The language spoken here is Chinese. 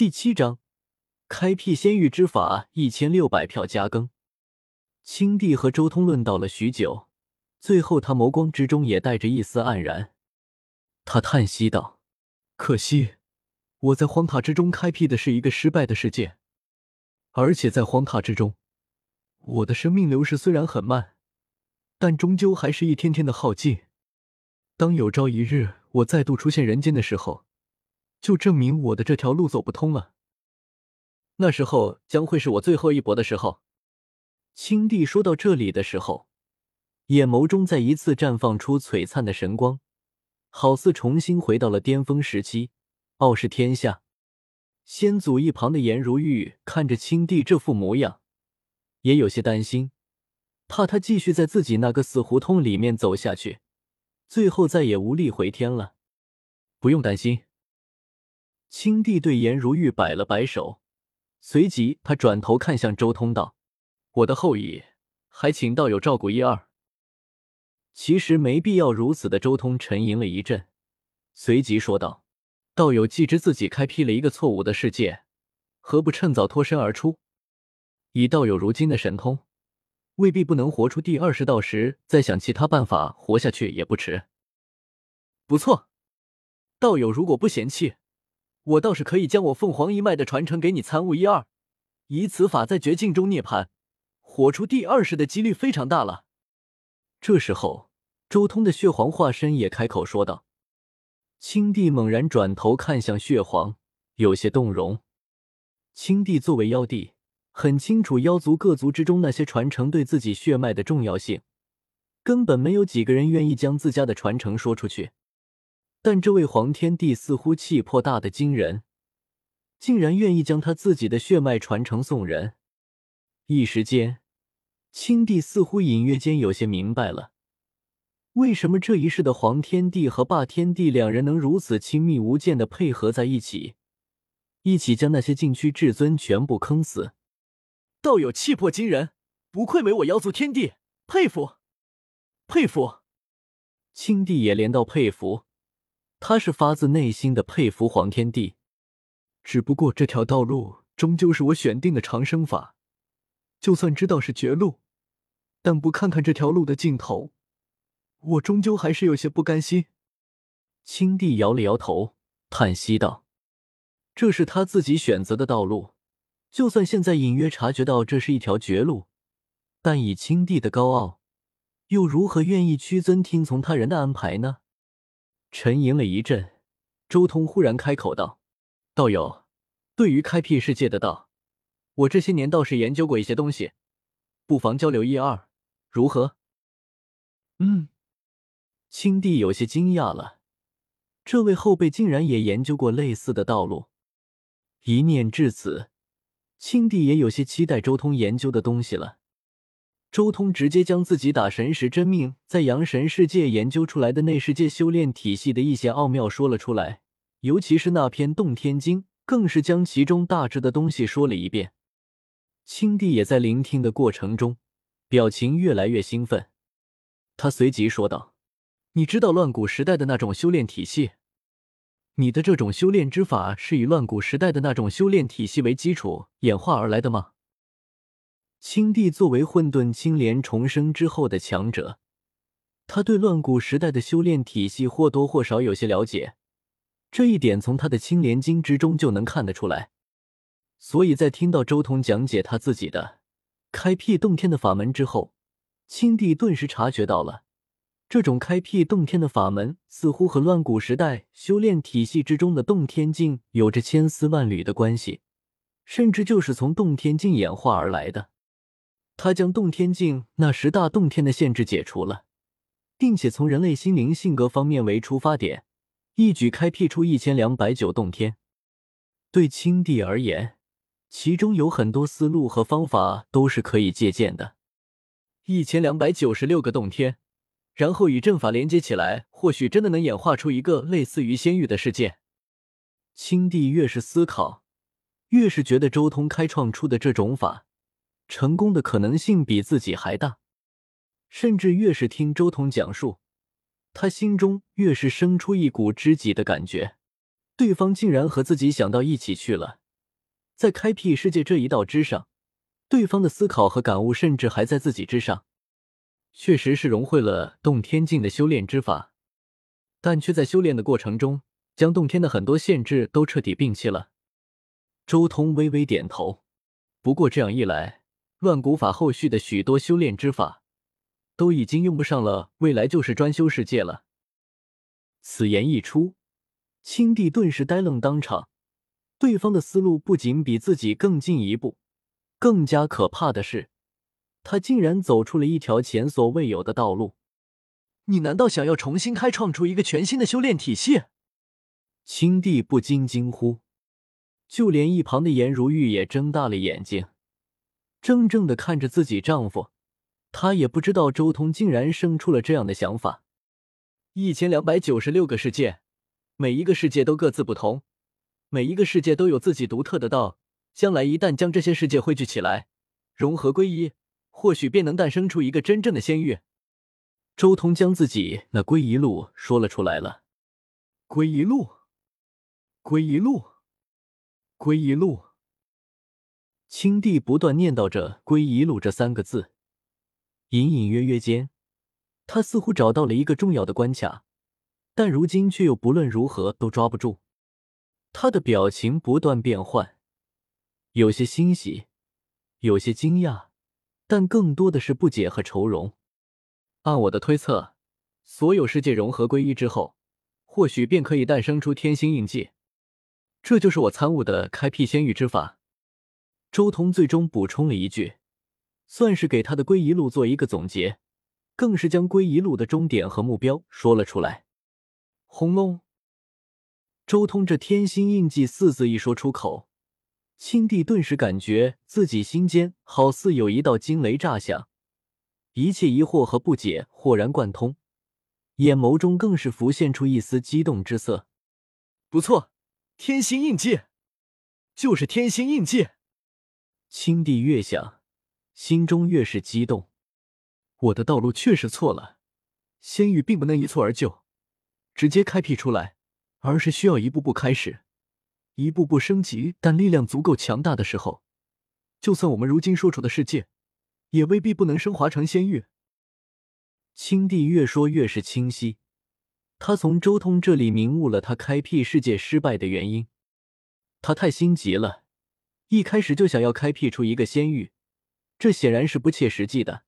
第七章，开辟仙域之法一千六百票加更。青帝和周通论道了许久，最后他眸光之中也带着一丝黯然。他叹息道：“可惜，我在荒塔之中开辟的是一个失败的世界，而且在荒塔之中，我的生命流逝虽然很慢，但终究还是一天天的耗尽。当有朝一日我再度出现人间的时候。”就证明我的这条路走不通了。那时候将会是我最后一搏的时候。青帝说到这里的时候，眼眸中再一次绽放出璀璨的神光，好似重新回到了巅峰时期，傲视天下。先祖一旁的颜如玉看着青帝这副模样，也有些担心，怕他继续在自己那个死胡同里面走下去，最后再也无力回天了。不用担心。青帝对颜如玉摆了摆手，随即他转头看向周通道：“我的后裔，还请道友照顾一二。”其实没必要如此的。周通沉吟了一阵，随即说道：“道友既知自己开辟了一个错误的世界，何不趁早脱身而出？以道友如今的神通，未必不能活出第二世道时，再想其他办法活下去也不迟。不错，道友如果不嫌弃。”我倒是可以将我凤凰一脉的传承给你参悟一二，以此法在绝境中涅槃，活出第二世的几率非常大了。这时候，周通的血皇化身也开口说道。青帝猛然转头看向血皇，有些动容。青帝作为妖帝，很清楚妖族各族之中那些传承对自己血脉的重要性，根本没有几个人愿意将自家的传承说出去。但这位黄天帝似乎气魄大的惊人，竟然愿意将他自己的血脉传承送人。一时间，青帝似乎隐约间有些明白了，为什么这一世的黄天帝和霸天帝两人能如此亲密无间的配合在一起，一起将那些禁区至尊全部坑死。道友气魄惊人，不愧为我妖族天帝，佩服，佩服。青帝也连道佩服。他是发自内心的佩服黄天帝，只不过这条道路终究是我选定的长生法，就算知道是绝路，但不看看这条路的尽头，我终究还是有些不甘心。青帝摇了摇头，叹息道：“这是他自己选择的道路，就算现在隐约察觉到这是一条绝路，但以青帝的高傲，又如何愿意屈尊听从他人的安排呢？”沉吟了一阵，周通忽然开口道：“道友，对于开辟世界的道，我这些年倒是研究过一些东西，不妨交流一二，如何？”嗯，青帝有些惊讶了，这位后辈竟然也研究过类似的道路。一念至此，青帝也有些期待周通研究的东西了。周通直接将自己打神石真命在阳神世界研究出来的内世界修炼体系的一些奥妙说了出来，尤其是那篇洞天经，更是将其中大致的东西说了一遍。青帝也在聆听的过程中，表情越来越兴奋。他随即说道：“你知道乱古时代的那种修炼体系？你的这种修炼之法是以乱古时代的那种修炼体系为基础演化而来的吗？”青帝作为混沌青莲重生之后的强者，他对乱古时代的修炼体系或多或少有些了解，这一点从他的青莲经之中就能看得出来。所以在听到周通讲解他自己的开辟洞天的法门之后，青帝顿时察觉到了，这种开辟洞天的法门似乎和乱古时代修炼体系之中的洞天境有着千丝万缕的关系，甚至就是从洞天境演化而来的。他将洞天境那十大洞天的限制解除了，并且从人类心灵性格方面为出发点，一举开辟出一千两百九洞天。对青帝而言，其中有很多思路和方法都是可以借鉴的。一千两百九十六个洞天，然后与阵法连接起来，或许真的能演化出一个类似于仙域的世界。青帝越是思考，越是觉得周通开创出的这种法。成功的可能性比自己还大，甚至越是听周通讲述，他心中越是生出一股知己的感觉。对方竟然和自己想到一起去了，在开辟世界这一道之上，对方的思考和感悟甚至还在自己之上。确实是融汇了洞天境的修炼之法，但却在修炼的过程中，将洞天的很多限制都彻底摒弃了。周通微微点头。不过这样一来，乱古法后续的许多修炼之法都已经用不上了，未来就是专修世界了。此言一出，青帝顿时呆愣当场。对方的思路不仅比自己更进一步，更加可怕的是。他竟然走出了一条前所未有的道路！你难道想要重新开创出一个全新的修炼体系？青帝不禁惊呼，就连一旁的颜如玉也睁大了眼睛，怔怔的看着自己丈夫。她也不知道周通竟然生出了这样的想法。一千两百九十六个世界，每一个世界都各自不同，每一个世界都有自己独特的道。将来一旦将这些世界汇聚起来，融合归一。或许便能诞生出一个真正的仙域。周通将自己那归一路说了出来了。归一路，归一路，归一路。青帝不断念叨着“归一路”这三个字，隐隐约约间，他似乎找到了一个重要的关卡，但如今却又不论如何都抓不住。他的表情不断变换，有些欣喜，有些惊讶。但更多的是不解和愁容。按我的推测，所有世界融合归一之后，或许便可以诞生出天星印记。这就是我参悟的开辟仙域之法。周通最终补充了一句，算是给他的归一路做一个总结，更是将归一路的终点和目标说了出来。轰隆！周通这天星印记四字一说出口。青帝顿时感觉自己心间好似有一道惊雷炸响，一切疑惑和不解豁然贯通，眼眸中更是浮现出一丝激动之色。不错，天星印记，就是天星印记。青帝越想，心中越是激动。我的道路确实错了，仙域并不能一蹴而就，直接开辟出来，而是需要一步步开始。一步步升级，但力量足够强大的时候，就算我们如今所处的世界，也未必不能升华成仙域。青帝越说越是清晰，他从周通这里明悟了他开辟世界失败的原因。他太心急了，一开始就想要开辟出一个仙域，这显然是不切实际的。